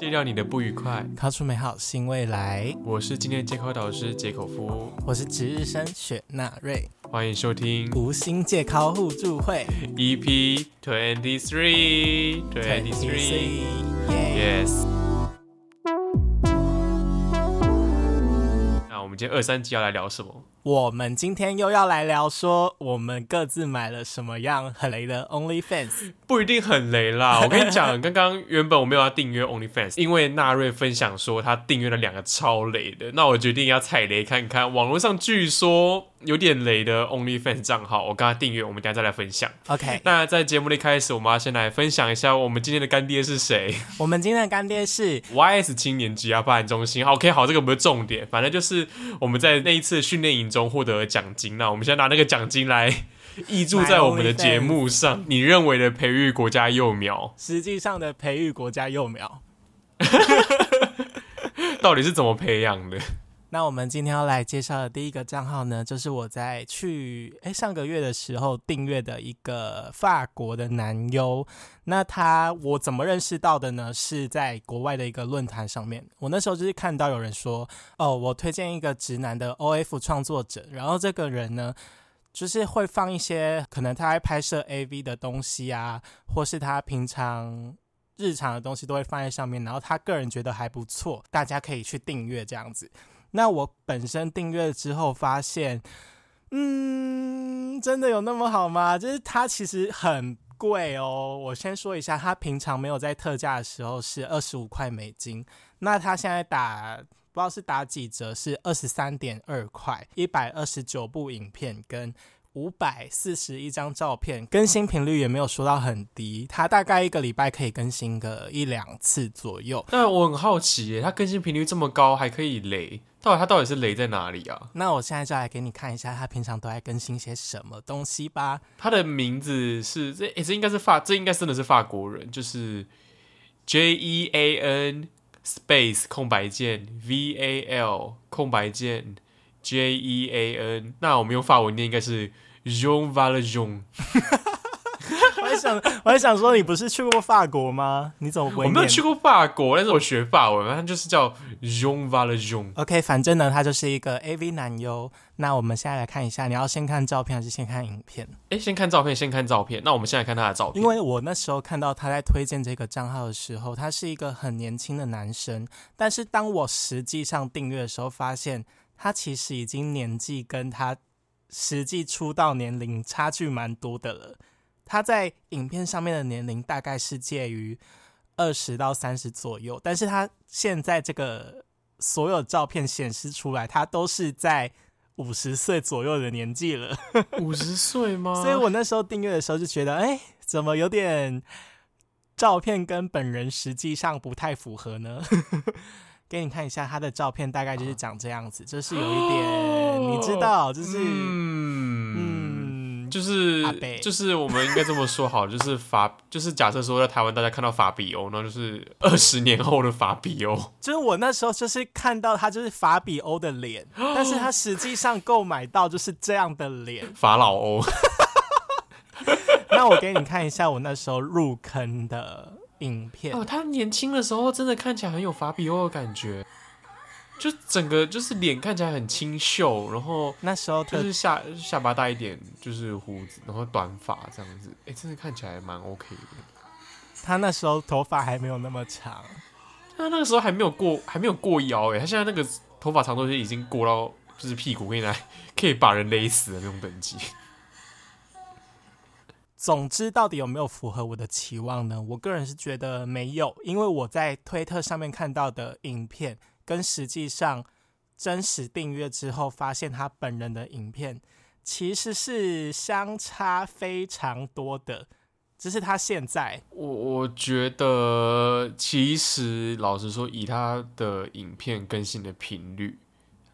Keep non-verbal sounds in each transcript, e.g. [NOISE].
戒掉你的不愉快，掏出美好新未来。我是今天的戒口导师杰口夫，我是值日生雪纳瑞，欢迎收听无心戒口互助会 EP twenty three twenty three。耶 Yes。那我们今天二三集要来聊什么？我们今天又要来聊说，我们各自买了什么样很雷的 OnlyFans。不一定很雷啦。[LAUGHS] 我跟你讲，刚刚原本我没有要订阅 OnlyFans，因为纳瑞分享说他订阅了两个超雷的，那我决定要踩雷看看。网络上据说有点雷的 OnlyFans 账号，我刚刚订阅，我们等下再来分享。OK，那在节目的一开始，我们要先来分享一下我们今天的干爹是谁 [LAUGHS] 我们今天的干爹是？YS 青年职业发展中心。OK，好，这个不是重点，反正就是我们在那一次训练营中获得了奖金。那我们现在拿那个奖金来挹注在我们的节目上。你认为的培育国家幼苗实际上的培育国家幼苗。[LAUGHS] 到底是怎么培养的？那我们今天要来介绍的第一个账号呢，就是我在去诶上个月的时候订阅的一个法国的男优。那他我怎么认识到的呢？是在国外的一个论坛上面。我那时候就是看到有人说，哦，我推荐一个直男的 OF 创作者，然后这个人呢。就是会放一些可能他在拍摄 AV 的东西啊，或是他平常日常的东西都会放在上面，然后他个人觉得还不错，大家可以去订阅这样子。那我本身订阅之后发现，嗯，真的有那么好吗？就是它其实很贵哦。我先说一下，它平常没有在特价的时候是二十五块美金，那它现在打不知道是打几折，是二十三点二块，一百二十九部影片跟。五百四十一张照片，更新频率也没有说到很低，它大概一个礼拜可以更新个一两次左右。但我很好奇耶，它更新频率这么高，还可以雷，到底他到底是雷在哪里啊？那我现在就来给你看一下，他平常都在更新些什么东西吧。他的名字是这，诶，这应该是法，这应该真的是法国人，就是 J E A N space 空白键 V A L 空白键 J E A N。那我们用法文念应该是 Jean Valjean。[LAUGHS] 我还想，我还想说，你不是去过法国吗？你怎么不会我没有去过法国，但是我学法文，它就是叫 Jean Valjean。OK，反正呢，他就是一个 AV 男优。那我们现在来看一下，你要先看照片还是先看影片？哎，先看照片，先看照片。那我们现在看他的照片，因为我那时候看到他在推荐这个账号的时候，他是一个很年轻的男生，但是当我实际上订阅的时候，发现他其实已经年纪跟他实际出道年龄差距蛮多的了。他在影片上面的年龄大概是介于二十到三十左右，但是他现在这个所有照片显示出来，他都是在五十岁左右的年纪了。[LAUGHS] 五十岁吗？所以我那时候订阅的时候就觉得，哎，怎么有点照片跟本人实际上不太符合呢？[LAUGHS] 给你看一下他的照片，大概就是长这样子，就是有一点，你知道，就是嗯嗯，就是就是我们应该这么说好，就是法，[LAUGHS] 就是假设说在台湾大家看到法比欧，那就是 [LAUGHS] 二十年后的法比欧。就是我那时候就是看到他就是法比欧的脸，[GASPS] 但是他实际上购买到就是这样的脸。[LAUGHS] 法老欧，那我给你看一下我那时候入坑的影片。哦，他年轻的时候真的看起来很有法比欧的感觉，就整个就是脸看起来很清秀，然后那时候就是下下巴大一点，就是胡子，然后短发这样子，哎，真的看起来蛮 OK 的。他那时候头发还没有那么长，他那个时候还没有过，还没有过腰，哎，他现在那个头发长度就已经过到就是屁股可以来 [LAUGHS] 可以把人勒死的那种等级。总之，到底有没有符合我的期望呢？我个人是觉得没有，因为我在推特上面看到的影片，跟实际上真实订阅之后，发现他本人的影片其实是相差非常多的。只是他现在，我我觉得，其实老实说，以他的影片更新的频率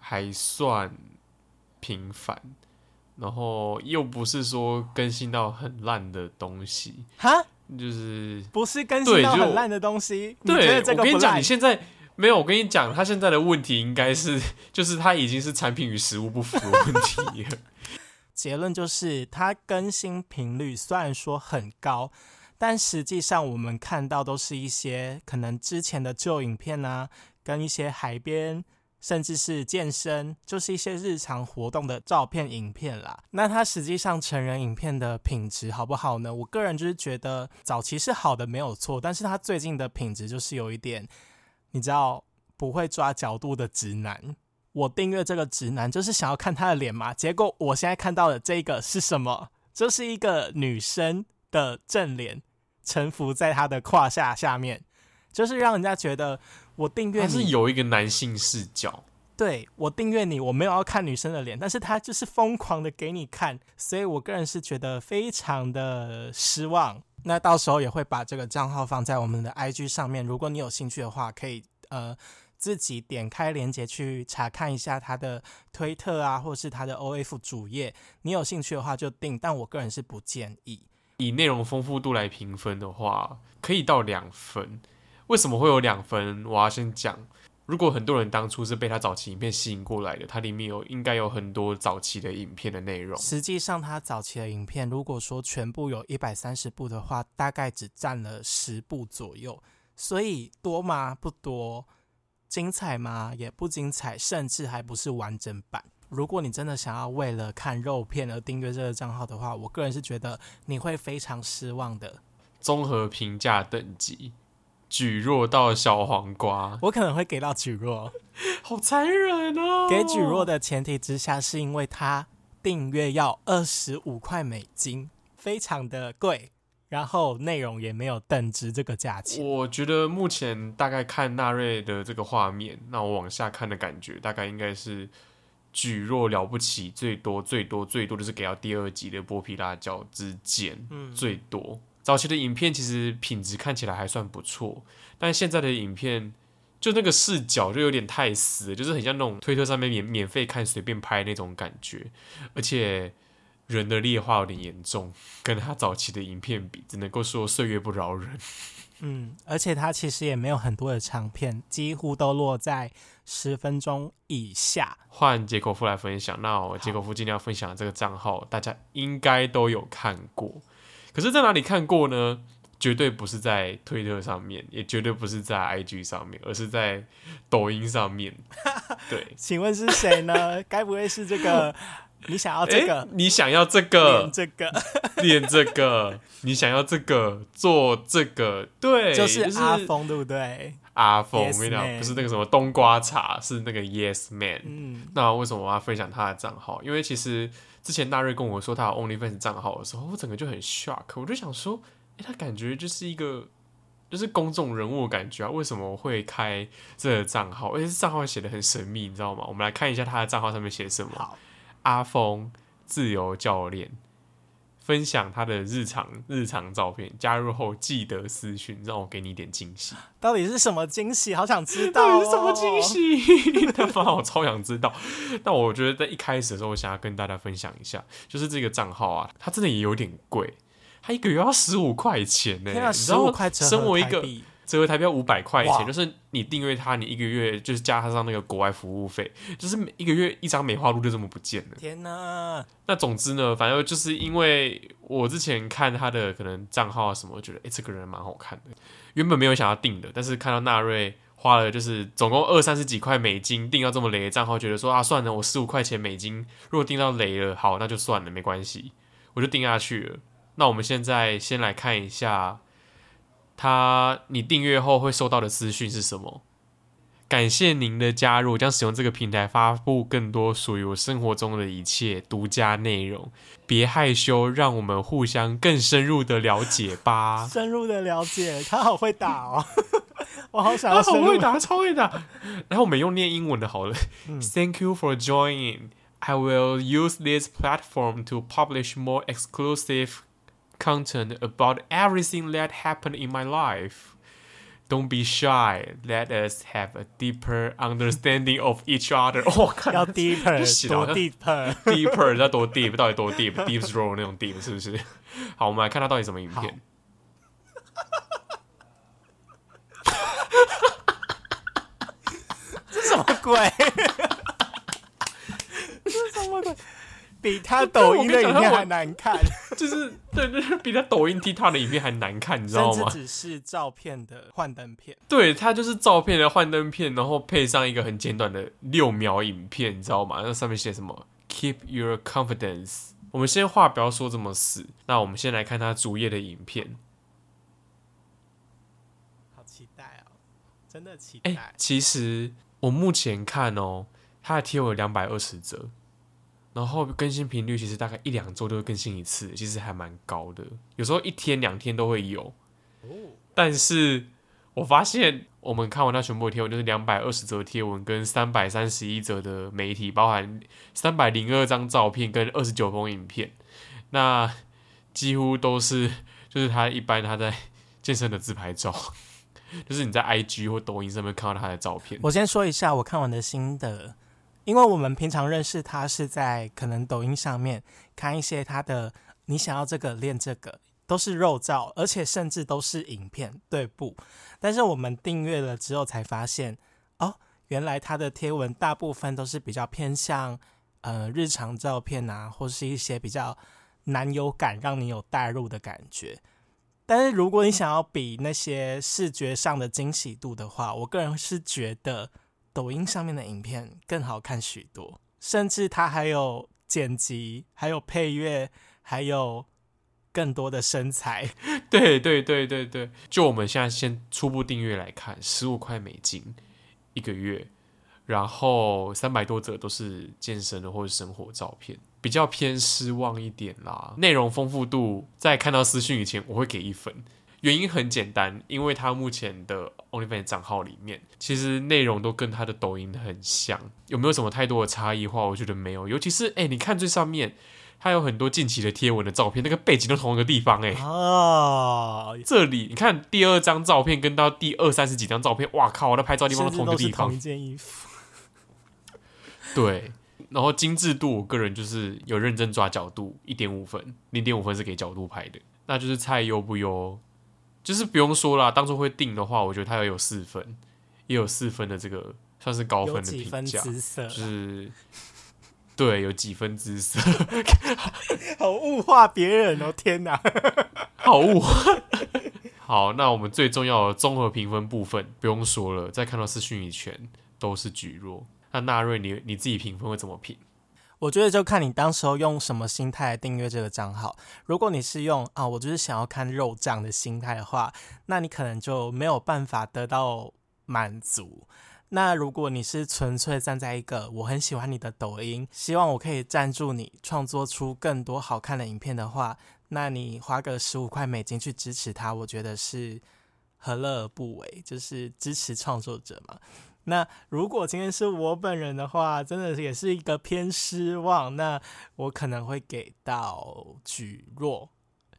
还算频繁，然后又不是说更新到很烂的东西，哈，就是不是更新到很烂的东西。对我跟你讲，你？现在没有，我跟你讲，他现在的问题应该是，[LAUGHS] 就是他已经是产品与实物不符的问题了。[LAUGHS] 结论就是，它更新频率虽然说很高，但实际上我们看到都是一些可能之前的旧影片啊，跟一些海边。甚至是健身，就是一些日常活动的照片、影片啦。那它实际上成人影片的品质好不好呢？我个人就是觉得早期是好的，没有错。但是它最近的品质就是有一点，你知道不会抓角度的直男。我订阅这个直男就是想要看他的脸嘛。结果我现在看到的这个是什么？这是一个女生的正脸沉浮在他的胯下下面，就是让人家觉得。我订阅你是有一个男性视角，对我订阅你，我没有要看女生的脸，但是他就是疯狂的给你看，所以我个人是觉得非常的失望。那到时候也会把这个账号放在我们的 IG 上面，如果你有兴趣的话，可以呃自己点开链接去查看一下他的推特啊，或是他的 OF 主页。你有兴趣的话就订，但我个人是不建议。以内容丰富度来评分的话，可以到两分。为什么会有两分？我要先讲，如果很多人当初是被他早期影片吸引过来的，它里面有应该有很多早期的影片的内容。实际上，他早期的影片，如果说全部有一百三十部的话，大概只占了十部左右。所以多吗？不多。精彩吗？也不精彩，甚至还不是完整版。如果你真的想要为了看肉片而订阅这个账号的话，我个人是觉得你会非常失望的。综合评价等级。举弱到小黄瓜，我可能会给到举弱，好残忍哦！给举弱的前提之下，是因为他订阅要二十五块美金，非常的贵，然后内容也没有等值这个价钱。我觉得目前大概看纳瑞的这个画面，那我往下看的感觉，大概应该是举弱了不起，最多最多最多就是给到第二集的剥皮辣椒之间，嗯，最多。早期的影片其实品质看起来还算不错，但现在的影片就那个视角就有点太死，就是很像那种推特上面免免费看随便拍那种感觉，而且人的劣化有点严重，跟他早期的影片比，只能够说岁月不饶人。嗯，而且他其实也没有很多的长片，几乎都落在十分钟以下。换杰口夫来分享，那我杰口夫今天要分享的这个账号，大家应该都有看过。可是，在哪里看过呢？绝对不是在推特上面，也绝对不是在 IG 上面，而是在抖音上面。[LAUGHS] 对，请问是谁呢？[LAUGHS] 该不会是这个？你想要这个？你想要这个？这个？[LAUGHS] 练这个？你想要这个？做这个？对，就是阿峰，对不对？阿峰，我跟你讲，不是那个什么冬瓜茶，是那个 Yes Man。嗯，那为什么我要分享他的账号？因为其实。之前大瑞跟我说他有 OnlyFans 账号的时候，我整个就很 shock，我就想说，哎，他感觉就是一个就是公众人物感觉啊，为什么会开这个账号？而且账号写的很神秘，你知道吗？我们来看一下他的账号上面写什么。阿峰自由教练。分享他的日常日常照片，加入后记得私讯，让我给你一点惊喜。到底是什么惊喜？好想知道到底是什么惊喜？[LAUGHS] 他发我超想知道。但我觉得在一开始的时候，我想要跟大家分享一下，就是这个账号啊，它真的也有点贵，它一个月要十五块钱呢。你知道，身为一个。折合台币五百块钱，就是你订阅它，你一个月就是加上那个国外服务费，就是一个月一张美化录就这么不见了。天哪！那总之呢，反正就是因为我之前看他的可能账号啊什么，觉得哎这个人蛮好看的，原本没有想要订的，但是看到纳瑞花了就是总共二三十几块美金订到这么雷的账号，觉得说啊算了，我十五块钱美金如果订到雷了，好那就算了，没关系，我就订下去了。那我们现在先来看一下。他，你订阅后会收到的资讯是什么？感谢您的加入，将使用这个平台发布更多属于我生活中的一切独家内容。别害羞，让我们互相更深入的了解吧。[LAUGHS] 深入的了解，他好会打哦，[LAUGHS] 我好想要。他好会打，超会打。然后我们用念英文的好了。Thank you for joining. I will use this platform to publish more exclusive. content about everything that happened in my life. Don't be shy. Let us have a deeper understanding of each other. [LAUGHS] 我靠，要 deeper，[LAUGHS] [LAUGHS] 多 deeper，deeper 要多 deep，到底多 deep？deep throw 那种 deep 是不是？好，我们来看它到底什么影片。 比他抖音的影片还难看。[LAUGHS] 就是对对，比他抖音 TikTok 的影片还难看，你知道吗？只是照片的幻灯片。对，它就是照片的幻灯片，然后配上一个很简短的六秒影片，你知道吗？那上面写什么？Keep your confidence。我们先话不要说这么死，那我们先来看他主页的影片。好期待哦，真的期哎、待。其实我目前看哦，他的贴文两百二十则，然后更新频率其实大概一两周就会更新一次，其实还蛮高的，有时候一天两天都会有。哦，但是我发现，我们看完他全部的贴文，就是两百二十则贴文跟三百三十一则的媒体，包含三百零二张照片跟二十九封影片，那几乎都是就是他一般他在健身的自拍照，[LAUGHS] 就是你在 IG 或抖音上面看到他的照片。我先说一下我看完的心得，因为我们平常认识他是在可能抖音上面看一些他的，你想要这个练这个，都是肉照，而且甚至都是影片，对不？但是我们订阅了之后才发现，哦，原来他的贴文大部分都是比较偏向呃日常照片啊，或是一些比较男友感，让你有代入的感觉。但是如果你想要比那些视觉上的惊喜度的话，我个人是觉得抖音上面的影片更好看许多，甚至它还有剪辑，还有配乐，还有更多的身材。[LAUGHS] 对对对对对，就我们现在先初步订阅来看，十五块美金一个月，然后三百多则都是健身的或者生活照片，比较偏失望一点啦。内容丰富度在看到私讯以前，我会给一分。原因很简单，因为他目前的 OnlyFans 账号里面，其实内容都跟他的抖音很像，有没有什么太多的差异化？我觉得没有，尤其是哎、你看最上面，它有很多近期的贴文的照片，那个背景都同一个地方、哎，啊，这里你看第二张照片跟到第二三十几张照片，哇靠，我的拍照地方都同一个地方一，件衣服。对。然后精致度，我个人就是有认真抓角度，一点五分，零点五分是给角度拍的，那就是菜优不优，就是不用说啦。当初会定的话，我觉得他要有四分，也有四分的这个算是高分的评价，就，是对有几分姿色，[LAUGHS] 好物化别人哦！天哪，[LAUGHS] 好物化。好，那我们最重要的综合评分部分不用说了，再看到私讯以前都是举弱。那纳瑞你你自己评分会怎么评？我觉得就看你当时候用什么心态来订阅这个账号。如果你是用啊，我就是想要看肉酱的心态的话，那你可能就没有办法得到满足。那如果你是纯粹站在一个我很喜欢你的抖音，希望我可以赞助你创作出更多好看的影片的话，那你花个十五块美金去支持他，我觉得是何乐而不为，就是支持创作者嘛。那如果今天是我本人的话，真的也是一个偏失望。那我可能会给到举弱。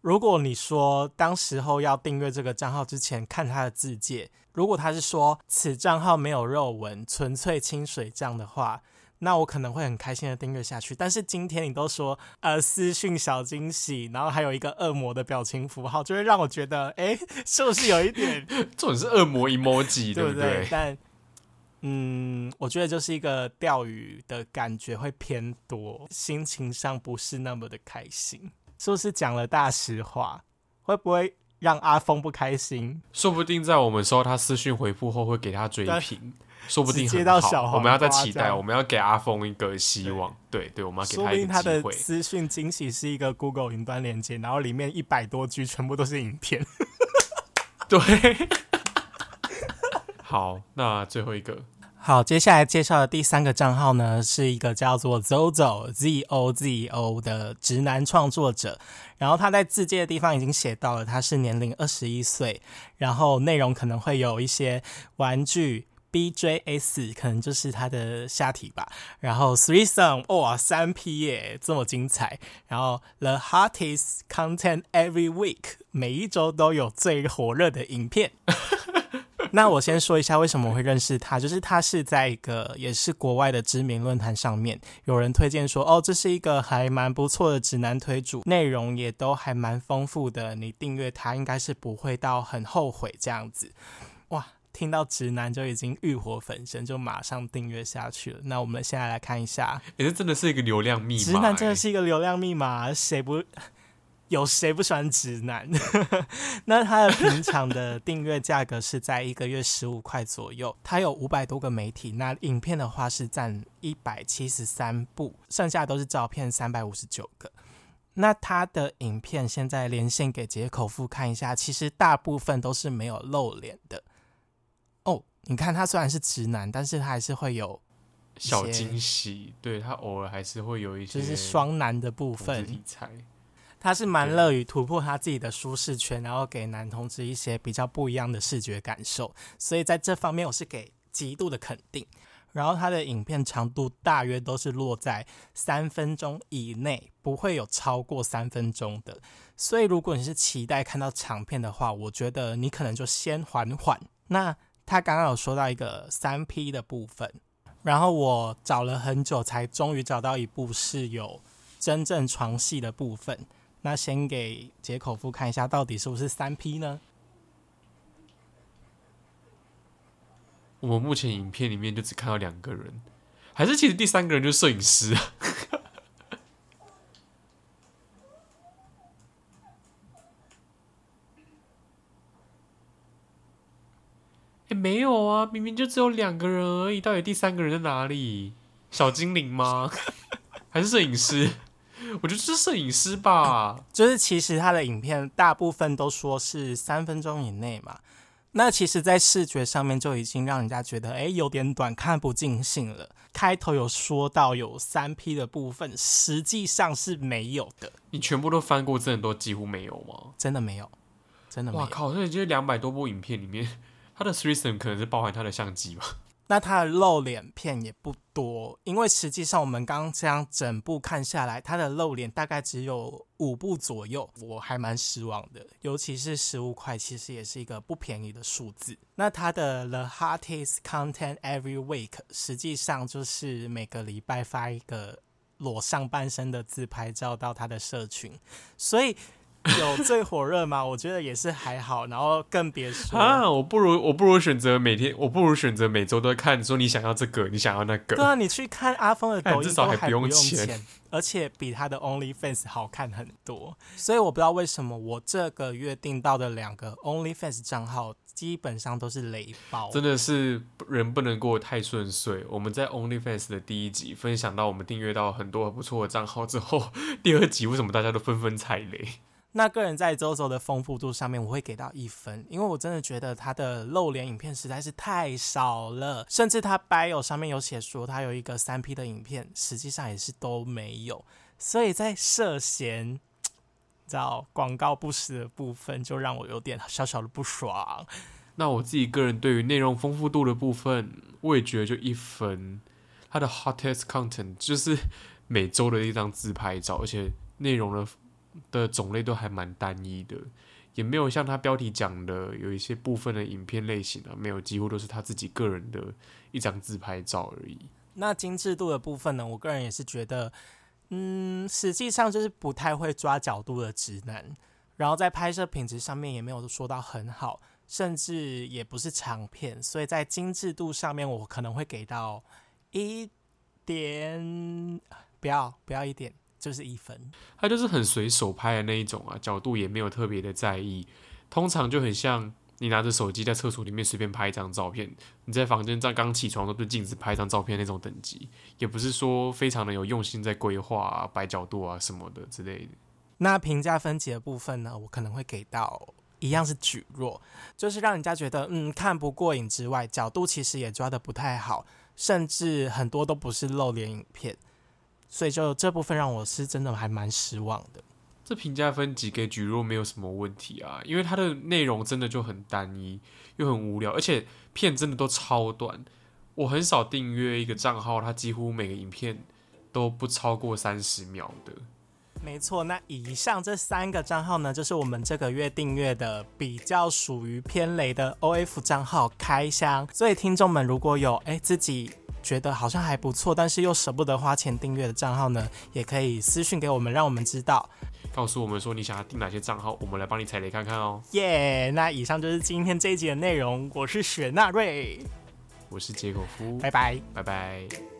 如果你说当时候要订阅这个账号之前看他的字界，如果他是说此账号没有肉文，纯粹清水账的话，那我可能会很开心的订阅下去。但是今天你都说呃私讯小惊喜，然后还有一个恶魔的表情符号，就会让我觉得，哎，是不是有一点 [LAUGHS] 这种是恶魔 emoji 对不对？但嗯，我觉得就是一个钓鱼的感觉会偏多，心情上不是那么的开心。是不是讲了大实话？会不会让阿峰不开心？说不定在我们收到他私讯回复后，会给他追对评，说不定接很好到小黄我们要再期待，我们要给阿峰一个希望。对对，我们要给说不一定他的个机会。私讯惊喜是一个 Google 云端连接，然后里面一百多 G 全部都是影片。[LAUGHS] 对，好，那最后一个，好，接下来介绍的第三个账号呢，是一个叫做 Zozo Z O Z O 的直男创作者。然后他在字界的地方已经写到了，他是年龄二十一岁，然后内容可能会有一些玩具。BJS 可能就是他的下体吧，然后 Threesome 哇三 P 耶这么精彩，然后 The hottest content every week 每一周都有最火热的影片，[LAUGHS] 那我先说一下为什么我会认识他，就是他是在一个也是国外的知名论坛上面，有人推荐说，哦，这是一个还蛮不错的指南推主，内容也都还蛮丰富的，你订阅他应该是不会到很后悔这样子。哇，听到直男就已经欲火焚身，就马上订阅下去了。那我们现在来看一下，也、这真的是一个流量密码、直男真的欸是一个流量密码，谁不有谁不喜欢直男？[LAUGHS] 那它的平常的订阅价格是在一个月十五块左右。它有五百多个媒体，那影片的话是占一百七十三部，剩下都是照片三百五十九个。那他的影片现在连线给杰口夫看一下，其实大部分都是没有露脸的。哦，你看他虽然是直男，但是他还是会有小惊喜，对他偶尔还是会有一些就是双男的部分题材。他是蛮乐于突破他自己的舒适圈，然后给男同志一些比较不一样的视觉感受，所以在这方面我是给极度的肯定。然后他的影片长度大约都是落在三分钟以内，不会有超过三分钟的。所以如果你是期待看到长片的话，我觉得你可能就先缓缓。那他刚刚有说到一个三 P 的部分，然后我找了很久才终于找到一部是有真正床戏的部分。那先给杰口夫看一下，到底是不是三 P 呢？我们目前影片里面就只看到两个人，还是其实第三个人就是摄影师啊？哎，没有啊，明明就只有两个人而已，到底第三个人在哪里？小精灵吗？[LAUGHS] 还是摄影师？我觉得是摄影师吧，就是其实他的影片大部分都说是三分钟以内嘛，那其实，在视觉上面就已经让人家觉得，哎，有点短，看不尽兴了。开头有说到有三 P 的部分，实际上是没有的。你全部都翻过，真的都几乎没有吗？真的没有，真的。哇靠！所以这两百多部影片里面，他的 threesome 可能是包含他的相机吧。那他的露脸片也不多，因为实际上我们刚这样整部看下来，他的露脸大概只有五部左右，我还蛮失望的。尤其是十五块，其实也是一个不便宜的数字。那他的 The Hottest Content Every Week，实际上就是每个礼拜发一个裸上半身的自拍照到他的社群，所以。[LAUGHS] 有最火热吗？我觉得也是还好，然后更别说啊，我不如我不如选择每天，我不如选择每周都看，说你想要这个，你想要那个。对啊，你去看阿峰的抖音，[LAUGHS] 至少还不用钱，而且比他的 OnlyFans 好看很多。所以我不知道为什么我这个月订到的两个 OnlyFans 账号基本上都是雷包，真的是人不能过太顺遂。我们在 OnlyFans 的第一集分享到我们订阅到很多不错的账号之后，[LAUGHS] 第二集为什么大家都纷纷踩雷？那个人在周周的丰富度上面，我会给到一分，因为我真的觉得他的露脸影片实在是太少了，甚至他 bio 上面有写说他有一个三 P 的影片，实际上也是都没有，所以在涉嫌，知道广告不实的部分，就让我有点小小的不爽。那我自己个人对于内容丰富度的部分，我也觉得就一分。他的 hottest content 就是每周的一张自拍照，而且内容的。的种类都还蛮单一的，也没有像他标题讲的有一些部分的影片类型啊，没有，几乎都是他自己个人的一张自拍照而已。那精致度的部分呢？我个人也是觉得，嗯，实际上就是不太会抓角度的直男，然后在拍摄品质上面也没有说到很好，甚至也不是长片，所以在精致度上面我可能会给到一点，不要不要一点。就是一分，他就是很随手拍的那一种啊，角度也没有特别的在意，通常就很像你拿着手机在厕所里面随便拍一张照片，你在房间在刚起床都对镜子拍一张照片那种等级，也不是说非常的有用心在规划啊、摆角度啊什么的之类的。那评价分级的部分呢，我可能会给到一样是举弱，就是让人家觉得嗯看不过瘾之外，角度其实也抓的不太好，甚至很多都不是露脸影片。所以就这部分让我是真的还蛮失望的。这评价分级给举若没有什么问题啊，因为它的内容真的就很单一又很无聊，而且片真的都超短。我很少订阅一个账号，它几乎每个影片都不超过三十秒的。没错，那以上这三个账号呢，就是我们这个月订阅的比较属于偏雷的 OF 账号开箱。所以听众们如果有哎自己。觉得好像还不错，但是又舍不得花钱订阅的账号呢，也可以私信给我们，让我们知道，告诉我们说你想要订哪些账号，我们来帮你踩雷看看哦。耶，那以上就是今天这一集的内容。我是雪纳瑞，我是杰果夫，拜拜，拜拜。